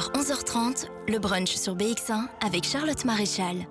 11h, 11h30, le brunch sur BX1 avec Charlotte Maréchal.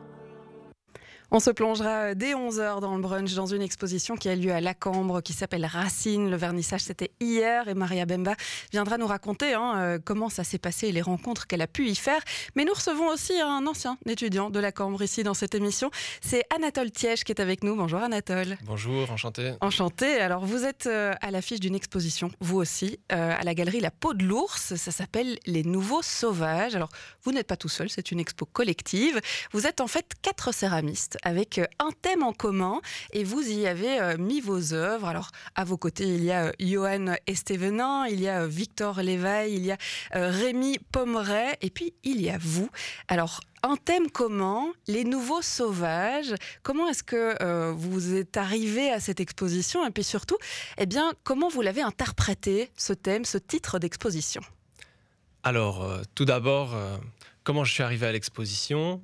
On se plongera dès 11h dans le brunch dans une exposition qui a lieu à Lacambre qui s'appelle Racine. Le vernissage c'était hier et Maria Bemba viendra nous raconter hein, euh, comment ça s'est passé et les rencontres qu'elle a pu y faire. Mais nous recevons aussi un ancien étudiant de Lacambre ici dans cette émission. C'est Anatole Tiège qui est avec nous. Bonjour Anatole. Bonjour, enchanté. Enchanté. Alors vous êtes euh, à l'affiche d'une exposition, vous aussi, euh, à la galerie La Peau de l'Ours. Ça s'appelle Les Nouveaux Sauvages. Alors vous n'êtes pas tout seul, c'est une expo collective. Vous êtes en fait quatre céramistes avec euh, un thème en commun et vous y avez euh, mis vos œuvres. Alors, à vos côtés, il y a euh, Johan Estevenin, il y a Victor Léveil, il y a Rémi Pommeret et puis il y a vous. Alors, un thème commun, les nouveaux sauvages. Comment est-ce que vous êtes arrivé à cette exposition Et puis surtout, eh bien, comment vous l'avez interprété, ce thème, ce titre d'exposition? Alors, tout d'abord, comment je suis arrivé à l'exposition?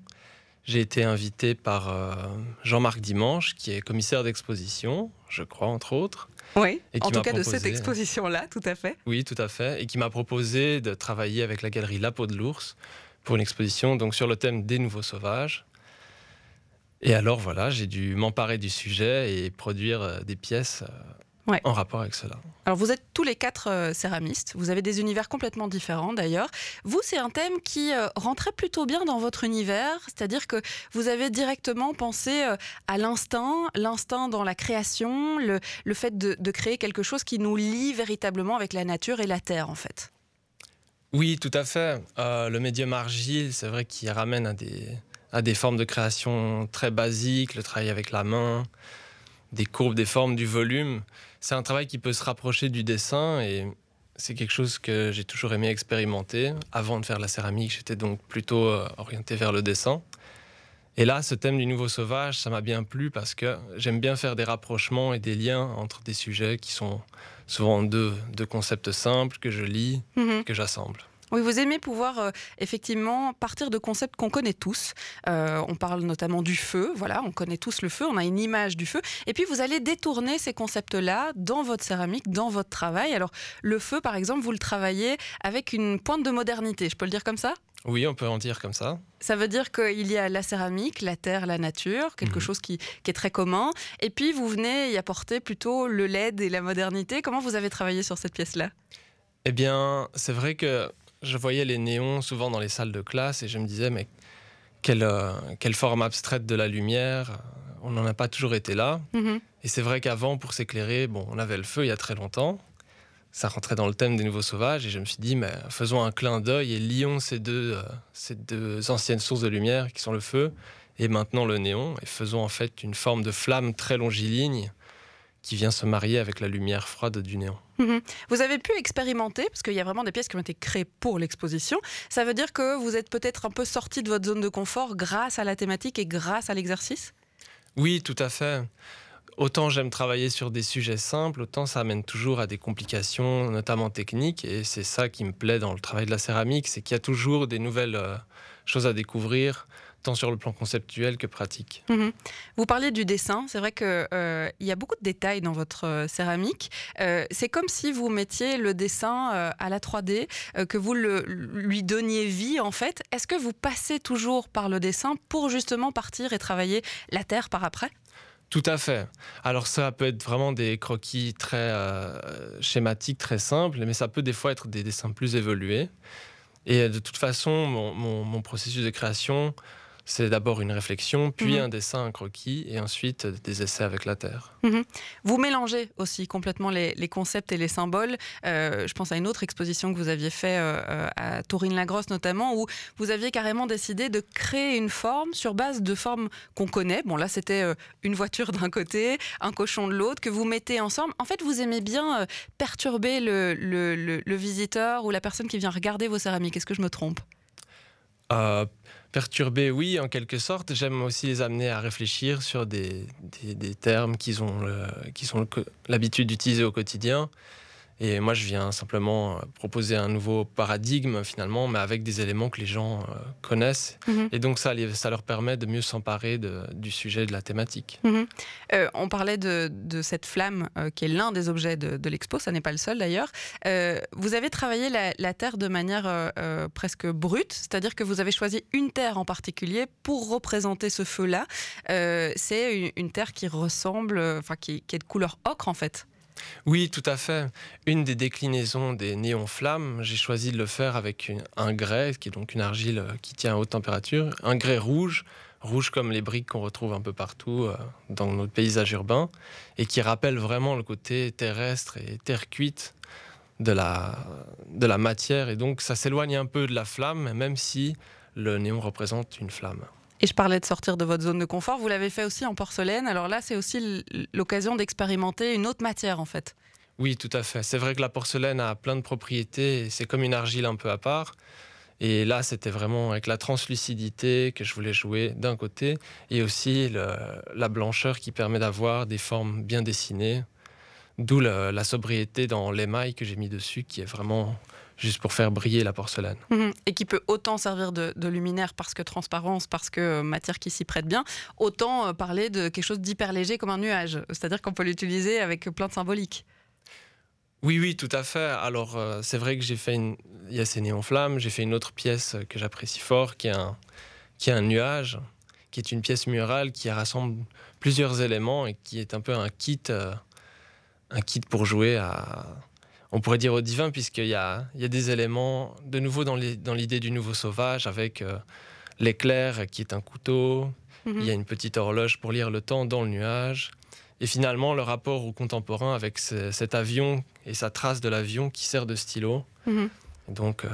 J'ai été invité par euh, Jean-Marc Dimanche, qui est commissaire d'exposition, je crois, entre autres. Oui, en tout cas de cette exposition-là, tout à fait. Oui, tout à fait. Et qui m'a proposé de travailler avec la galerie La Peau de l'Ours pour une exposition donc, sur le thème des nouveaux sauvages. Et alors, voilà, j'ai dû m'emparer du sujet et produire euh, des pièces en rapport avec cela. Alors vous êtes tous les quatre euh, céramistes, vous avez des univers complètement différents d'ailleurs. Vous, c'est un thème qui euh, rentrait plutôt bien dans votre univers, c'est-à-dire que vous avez directement pensé euh, à l'instinct, l'instinct dans la création, le, fait de, créer quelque chose qui nous lie véritablement avec la nature et la terre en fait. Oui, tout à fait. le médium argile, c'est vrai qu'il ramène à des, à des formes de création très basiques, le travail avec la main, des courbes, des formes, du volume. C'est un travail qui peut se rapprocher du dessin et c'est quelque chose que j'ai toujours aimé expérimenter. Avant de faire la céramique, j'étais donc plutôt euh, orienté vers le dessin. Et là, ce thème du nouveau sauvage, ça m'a bien plu parce que j'aime bien faire des rapprochements et des liens entre des sujets qui sont souvent deux, deux concepts simples que je lis, mhm. que j'assemble. Oui, vous aimez pouvoir euh, effectivement partir de concepts qu'on connaît tous. Euh, on parle notamment du feu, voilà, on connaît tous le feu, on a une image du feu. Et puis vous allez détourner ces concepts-là dans votre céramique, dans votre travail. Alors le feu, par exemple, vous le travaillez avec une pointe de modernité, je peux le dire comme ça? Oui, on peut en dire comme ça. Ça veut dire qu'il y a la céramique, la terre, la nature, quelque mhm. chose qui, qui, est très commun. Et puis vous venez y apporter plutôt le LED et la modernité. Comment vous avez travaillé sur cette pièce-là? Eh bien, c'est vrai que je voyais les néons souvent dans les salles de classe et je me disais, mais quelle, euh, quelle forme abstraite de la lumière On n'en a pas toujours été là. Mhm. Et c'est vrai qu'avant, pour s'éclairer, bon, on avait le feu il y a très longtemps. Ça rentrait dans le thème des nouveaux sauvages et je me suis dit, mais faisons un clin d'œil et lions ces deux, euh, ces deux anciennes sources de lumière qui sont le feu et maintenant le néon et faisons en fait une forme de flamme très longiligne qui vient se marier avec la lumière froide du néon. Mhm. Vous avez pu expérimenter, parce qu'il y a vraiment des pièces qui ont été créées pour l'exposition. Ça veut dire que vous êtes peut-être un peu sorti de votre zone de confort grâce à la thématique et grâce à l'exercice? Oui, tout à fait. Autant j'aime travailler sur des sujets simples, autant ça amène toujours à des complications, notamment techniques. Et c'est ça qui me plaît dans le travail de la céramique, c'est qu'il y a toujours des nouvelles euh, choses à découvrir, tant sur le plan conceptuel que pratique. Mhm. Vous parliez du dessin, c'est vrai qu'il euh, y a beaucoup de détails dans votre euh, céramique. Euh, c'est comme si vous mettiez le dessin à la 3D, que vous le, lui donniez vie en fait. Est-ce que vous passez toujours par le dessin pour justement partir et travailler la terre par après? Tout à fait. Alors ça peut être vraiment des croquis très schématiques, très simples, mais ça peut des fois être des dessins plus évolués. Et de toute façon, mon processus de création, c'est d'abord une réflexion, puis mhm. un dessin, un croquis, et ensuite des essais avec la terre. Mhm. Vous mélangez aussi complètement les, concepts et les symboles. Euh, je pense à une autre exposition que vous aviez fait euh, à Taurine-Lagrosse notamment, où vous aviez carrément décidé de créer une forme sur base de formes qu'on connaît. Bon, là, c'était euh, une voiture d'un côté, un cochon de l'autre, que vous mettez ensemble. En fait, vous aimez bien perturber le, le, visiteur ou la personne qui vient regarder vos céramiques. Est-ce que je me trompe? Euh, perturber, oui, en quelque sorte. J'aime aussi les amener à réfléchir sur des, des, termes qu'ils ont, ont l'habitude d'utiliser au quotidien. Et moi, je viens simplement euh, proposer un nouveau paradigme, finalement, mais avec des éléments que les gens euh, connaissent. Mhm. Et donc, ça, ça leur permet de mieux s'emparer du sujet, de la thématique. Mhm. Euh, on parlait de, de cette flamme euh, qui est l'un des objets de, de l'expo, ça n'est pas le seul d'ailleurs. Euh, vous avez travaillé la, la terre de manière presque brute, c'est-à-dire que vous avez choisi une terre en particulier pour représenter ce feu-là. C'est une, une terre qui ressemble, enfin qui, qui est de couleur ocre en fait. Oui, tout à fait. Une des déclinaisons des néons flammes, j'ai choisi de le faire avec un grès, qui est donc une argile euh, qui tient à haute température, un grès rouge, rouge comme les briques qu'on retrouve un peu partout euh, dans notre paysage urbain, et qui rappelle vraiment le côté terrestre et terre cuite de la, de la matière. Et donc ça s'éloigne un peu de la flamme, même si le néon représente une flamme. Et je parlais de sortir de votre zone de confort, vous l'avez fait aussi en porcelaine. Alors là, c'est aussi l'occasion d'expérimenter une autre matière en fait. Oui, tout à fait. C'est vrai que la porcelaine a plein de propriétés. C'est comme une argile un peu à part. Et là, c'était vraiment avec la translucidité que je voulais jouer d'un côté et aussi la blancheur qui permet d'avoir des formes bien dessinées. D'où la sobriété dans l'émail que j'ai mis dessus qui est vraiment juste pour faire briller la porcelaine. Mhm. Et qui peut autant servir de, de luminaire parce que transparence, parce que euh, matière qui s'y prête bien, autant euh, parler de quelque chose d'hyper léger comme un nuage. C'est-à-dire qu'on peut l'utiliser avec plein de symboliques. Oui, oui, tout à fait. Alors, euh, c'est vrai que j'ai fait une. Il y a ces néons flammes. J'ai fait une autre pièce que j'apprécie fort, qui est, un, qui est un nuage, qui est une pièce murale qui rassemble plusieurs éléments et qui est un peu un kit, euh, un kit pour jouer à. On pourrait dire au divin, puisqu'il y a, il y a des éléments, de nouveau dans les- dans l'idée du nouveau sauvage, avec euh, l'éclair qui est un couteau, Mhm. il y a une petite horloge pour lire le temps dans le nuage. Et finalement, le rapport au contemporain avec ce- cet avion et sa trace de l'avion qui sert de stylo, Mhm. donc euh,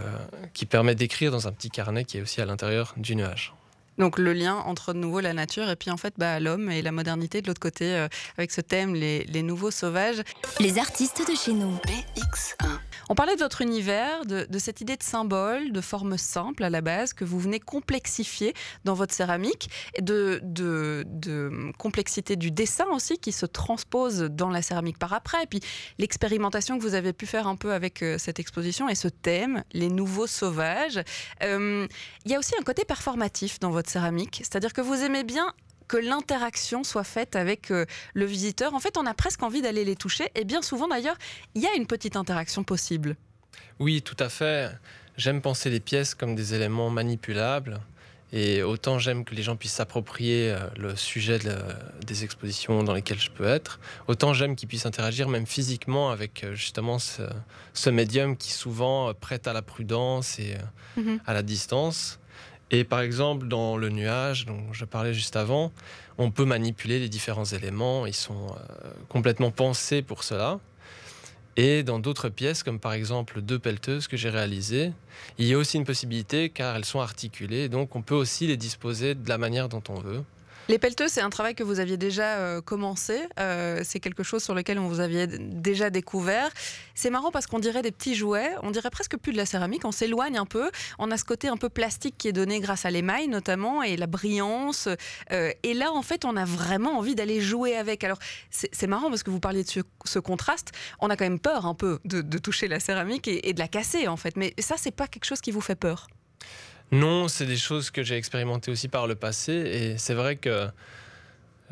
qui permet d'écrire dans un petit carnet qui est aussi à l'intérieur du nuage. Donc le lien entre de nouveau la nature et puis en fait bah, l'homme et la modernité de l'autre côté euh, avec ce thème les, les nouveaux sauvages. Les artistes de chez nous. BX1. On parlait de votre univers, de, de cette idée de symbole, de forme simple à la base que vous venez complexifier dans votre céramique, et de, de, de complexité du dessin aussi qui se transpose dans la céramique par après. Et puis l'expérimentation que vous avez pu faire un peu avec euh, cette exposition et ce thème, les nouveaux sauvages. Euh, Il y a aussi un côté performatif dans votre céramique, c'est-à-dire que vous aimez bien que l'interaction soit faite avec euh, le visiteur. En fait, on a presque envie d'aller les toucher. Et bien souvent, d'ailleurs, il y a une petite interaction possible. Oui, tout à fait. J'aime penser les pièces comme des éléments manipulables. Et autant j'aime que les gens puissent s'approprier euh, le sujet de la- des expositions dans lesquelles je peux être, autant j'aime qu'ils puissent interagir même physiquement avec euh, justement ce, ce médium qui souvent prête à la prudence et Mhm. à la distance. Et par exemple, dans le nuage dont je parlais juste avant, on peut manipuler les différents éléments, ils sont euh, complètement pensés pour cela. Et dans d'autres pièces, comme par exemple deux pelleteuses que j'ai réalisées, il y a aussi une possibilité car elles sont articulées, donc on peut aussi les disposer de la manière dont on veut. Les pelleteux, c'est un travail que vous aviez déjà euh, commencé. Euh, c'est quelque chose sur lequel on vous aviez déjà découvert. C'est marrant parce qu'on dirait des petits jouets. On dirait presque plus de la céramique. On s'éloigne un peu. On a ce côté un peu plastique qui est donné grâce à l'émail notamment et la brillance. Euh, et là, en fait, on a vraiment envie d'aller jouer avec. Alors, c'est marrant parce que vous parliez de ce, contraste. On a quand même peur un peu de, de toucher la céramique et, et de la casser en fait. Mais ça, c'est pas quelque chose qui vous fait peur? Non, c'est des choses que j'ai expérimentées aussi par le passé et c'est vrai que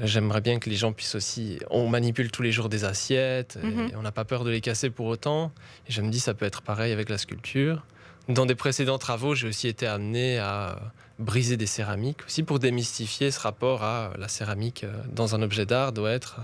j'aimerais bien que les gens puissent aussi... On manipule tous les jours des assiettes Mhm. et on n'a pas peur de les casser pour autant. Et je me dis ça peut être pareil avec la sculpture. Dans des précédents travaux, j'ai aussi été amené à briser des céramiques, aussi pour démystifier ce rapport à la céramique euh, dans un objet d'art doit être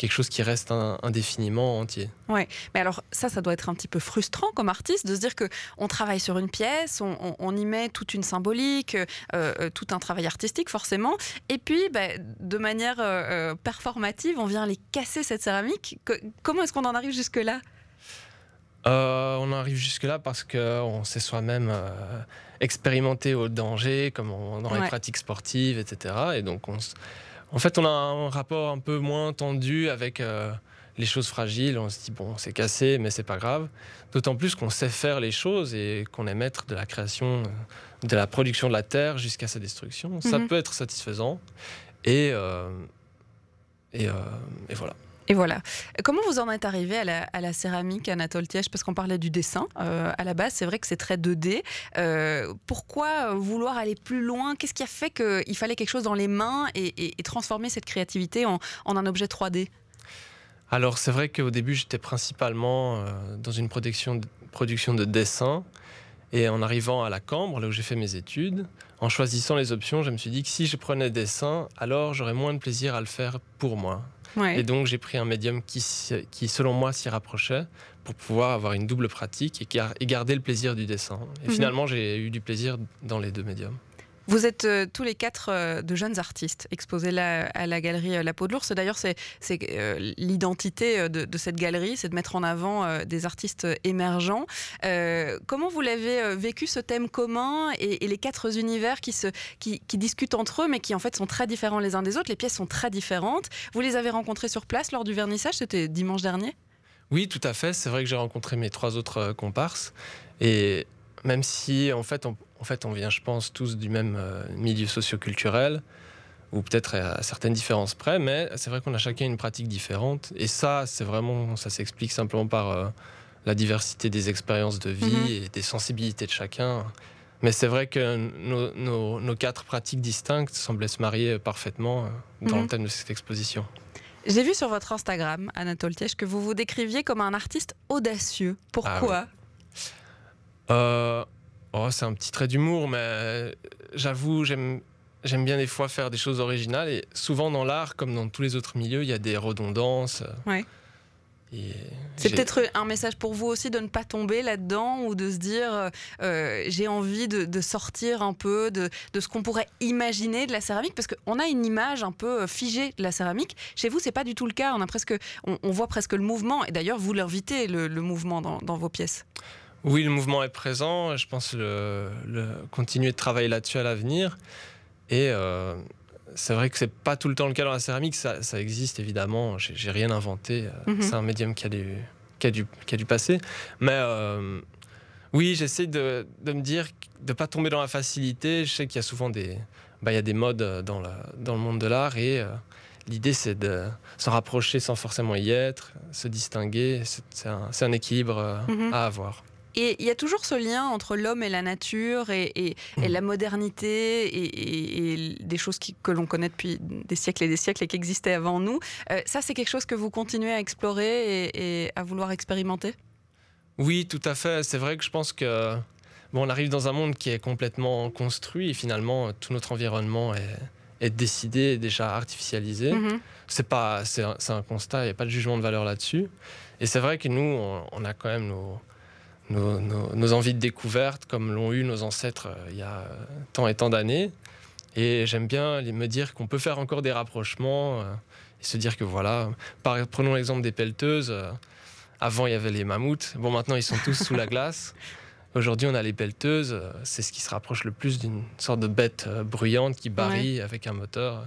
quelque chose qui reste indéfiniment entier. Mais alors ça, ça doit être un petit peu frustrant comme artiste de se dire que on travaille sur une pièce, on, on- on y met toute une symbolique, euh, euh, tout un travail artistique forcément, et puis bah, de manière euh, performative, on vient les casser cette céramique. Que- comment est-ce qu'on en arrive jusque là Euh, on en arrive jusque-là parce qu'on s'est soi-même euh, expérimenté au danger, comme on- dans Ouais. les pratiques sportives, etc. Et donc, on en fait, on a un rapport un peu moins tendu avec euh, les choses fragiles. On se dit, bon, c'est cassé, mais c'est pas grave. D'autant plus qu'on sait faire les choses et qu'on est maître de la création, euh, de la production de la terre jusqu'à sa destruction. Ça Mhm. peut être satisfaisant. Et, euh, et, euh, et voilà. Et voilà. Comment vous en êtes arrivé à la, céramique, Anatole Tiège Parce qu'on parlait du dessin. Euh, à la base, c'est vrai que c'est très 2D. Euh, pourquoi vouloir aller plus loin? Qu'est-ce qui a fait qu'il fallait quelque chose dans les mains et, transformer cette créativité en, un objet 3D Alors c'est vrai qu'au début j'étais principalement euh, dans une production de dessin et en arrivant à la Cambre, là où j'ai fait mes études, en choisissant les options, je me suis dit que si je prenais dessin, alors j'aurais moins de plaisir à le faire pour moi. Ouais. Et donc j'ai pris un médium qui, qui selon moi s'y rapprochait pour pouvoir avoir une double pratique et, gar- et garder le plaisir du dessin. Et Mhm. finalement j'ai eu du plaisir dans les deux médiums. Vous êtes euh, tous les quatre euh, de jeunes artistes exposés là à la galerie euh, La Peau de l'Ours. D'ailleurs, c'est l'identité de, cette galerie, c'est de mettre en avant des artistes émergents. Comment vous l'avez vécu ce thème commun et, les quatre univers qui, discutent entre eux, mais qui en fait sont très différents les uns des autres? Les pièces sont très différentes. Vous les avez rencontrés sur place lors du vernissage? C'était dimanche dernier? Oui, tout à fait. C'est vrai que j'ai rencontré mes trois autres comparses. Et même si, en fait, en fait, on vient, je pense, tous du même euh, milieu socioculturel, ou peut-être à certaines différences près, mais c'est vrai qu'on a chacun une pratique différente. Et ça, c'est vraiment, ça s'explique simplement par euh, la diversité des expériences de vie Mhm. et des sensibilités de chacun. Mais c'est vrai que nos, nos- nos quatre pratiques distinctes semblaient se marier parfaitement euh, dans Mhm. le thème de cette exposition. J'ai vu sur votre Instagram, Anatole Tiège, que vous vous décriviez comme un artiste audacieux. Pourquoi? Euh, oh, c'est un petit trait d'humour, mais euh, j'avoue, j'aime, j'aime bien des fois faire des choses originales. Et souvent dans l'art, comme dans tous les autres milieux, il y a des redondances. euh, Ouais. C'est peut-être un message pour vous aussi de ne pas tomber là-dedans ou de se dire euh, j'ai envie de, de sortir un peu de, de ce qu'on pourrait imaginer de la céramique parce qu'on a une image un peu figée de la céramique. Chez vous, c'est pas du tout le cas. On a presque, on, on voit presque le mouvement et d'ailleurs vous l'invitez le, le mouvement dans, dans vos pièces. Oui, le mouvement est présent. Je pense le, le- continuer de travailler là-dessus à l'avenir. Et euh, c'est vrai que c'est pas tout le temps le cas dans la céramique. Ça, ça existe évidemment. J'ai, rien inventé. Euh, Mhm. C'est un médium qui a du, qui a du, qui a du passé. Mais euh, oui, j'essaie de, de me dire de pas tomber dans la facilité. Je sais qu'il y a souvent des, bah, il y a des modes dans, la, dans le monde de l'art et euh, L'idée, c'est de s'en rapprocher sans forcément y être, se distinguer. C'est un, équilibre Mhm. à avoir. Et il y a toujours ce lien entre l'homme et la nature et, et- et Mhm. la modernité et, des choses qui- que l'on connaît depuis des siècles et des siècles et qui existaient avant nous. Euh, ça, c'est quelque chose que vous continuez à explorer et, à vouloir expérimenter? Oui, tout à fait. C'est vrai que je pense que bon, on arrive dans un monde qui est complètement construit et finalement tout notre environnement est, est décidé, déjà artificialisé. Mhm. C'est pas, c'est un, constat. Il n'y a pas de jugement de valeur là-dessus. Et c'est vrai que nous, on, on a quand même nos, nos, nos- nos envies de découverte, comme l'ont eu nos ancêtres euh, il y a tant et tant d'années. Et j'aime bien me dire qu'on peut faire encore des rapprochements euh, et se dire que voilà. Par, prenons l'exemple des pelleteuses. euh, avant, il y avait les mammouths. Bon, maintenant, ils sont tous sous la glace. Aujourd'hui, on a les pelleteuses. C'est ce qui se rapproche le plus d'une sorte de bête bruyante qui barille avec un moteur.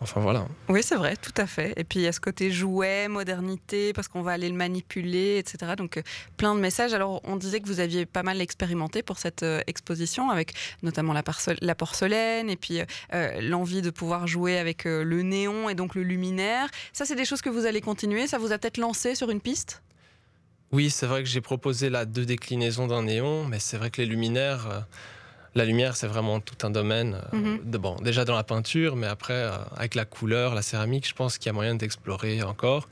Enfin, voilà. Oui, c'est vrai, tout à fait. Et puis il y a ce côté jouet, modernité, parce qu'on va aller le manipuler, etc. Donc euh, plein de messages. Alors on disait que vous aviez pas mal expérimenté pour cette euh, exposition, avec notamment la, porce- la porcelaine et puis euh, l'envie de pouvoir jouer avec euh, le néon et donc le luminaire. Ça, c'est des choses que vous allez continuer? Ça vous a peut-être lancé sur une piste? Oui, c'est vrai que j'ai proposé là deux déclinaisons d'un néon, mais c'est vrai que les luminaires, euh, la lumière, c'est vraiment tout un domaine. euh, Mhm. de, bon, déjà dans la peinture, mais après, euh, avec la couleur, la céramique, je pense qu'il y a moyen d'explorer encore.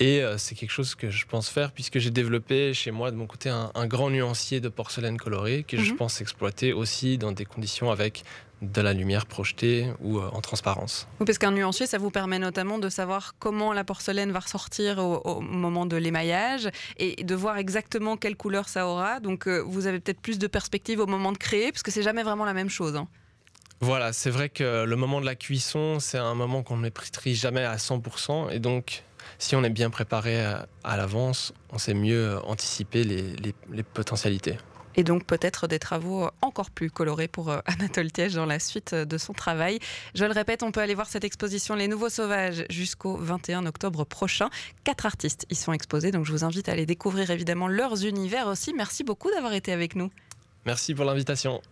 Et euh, c'est quelque chose que je pense faire, puisque j'ai développé chez moi, de mon côté, un, un grand nuancier de porcelaine colorée, que je Mhm. pense exploiter aussi dans des conditions avec de la lumière projetée ou euh, en transparence. Oui, parce qu'un nuancier, ça vous permet notamment de savoir comment la porcelaine va ressortir au, au moment de l'émaillage et de voir exactement quelle couleur ça aura. Donc euh, vous avez peut-être plus de perspective au moment de créer, parce que c'est jamais vraiment la même chose. hein. Voilà, c'est vrai que le moment de la cuisson, c'est un moment qu'on ne maîtrise jamais à 100%. Et donc, si on est bien préparé à, à l'avance, on sait mieux anticiper les, les- les potentialités. Et donc peut-être des travaux encore plus colorés pour euh, Anatole Tiège dans la suite euh, de son travail. Je le répète, on peut aller voir cette exposition Les Nouveaux Sauvages jusqu'au 21 octobre prochain. Quatre artistes y sont exposés, donc je vous invite à aller découvrir évidemment leurs univers aussi. Merci beaucoup d'avoir été avec nous. Merci pour l'invitation.